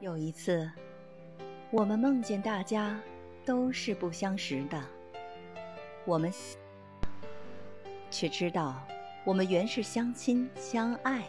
有一次我们梦见大家都是不相识的。我们却知道我们原是相亲相爱